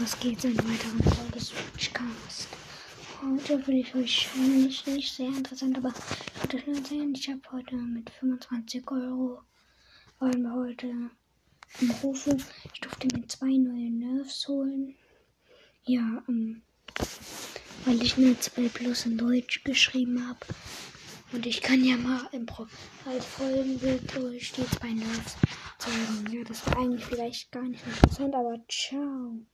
was geht in weiteren Folge Switchcast? Heute will ich euch nicht, nicht sehr interessant, aber ich würde nur erzählen, ich habe heute mit 25 Euro waren wir heute im Rufen, Ich durfte mir zwei neue Nerfs holen. Ja, ähm, weil ich nur 2 Plus in Deutsch geschrieben habe. Und ich kann ja mal im Pro halt als Folgenbild durch die zwei Nerfs zeigen. Ja, das war eigentlich vielleicht gar nicht interessant, aber ciao.